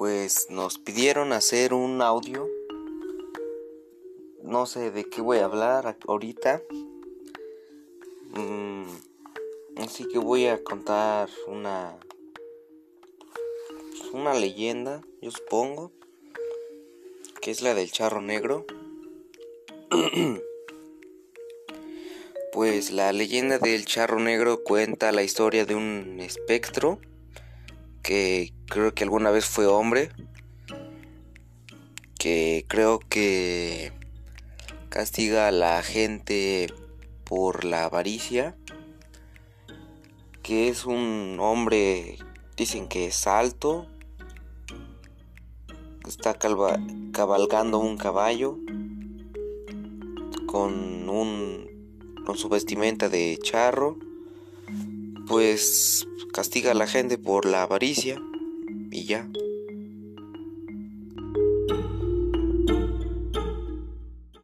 pues nos pidieron hacer un audio. No sé de qué voy a hablar ahorita. Mm, así que voy a contar una una leyenda, yo supongo, que es la del charro negro. pues la leyenda del charro negro cuenta la historia de un espectro que creo que alguna vez fue hombre, que creo que castiga a la gente por la avaricia, que es un hombre, dicen que es alto, está cabalgando un caballo con un con su vestimenta de charro pues castiga a la gente por la avaricia y ya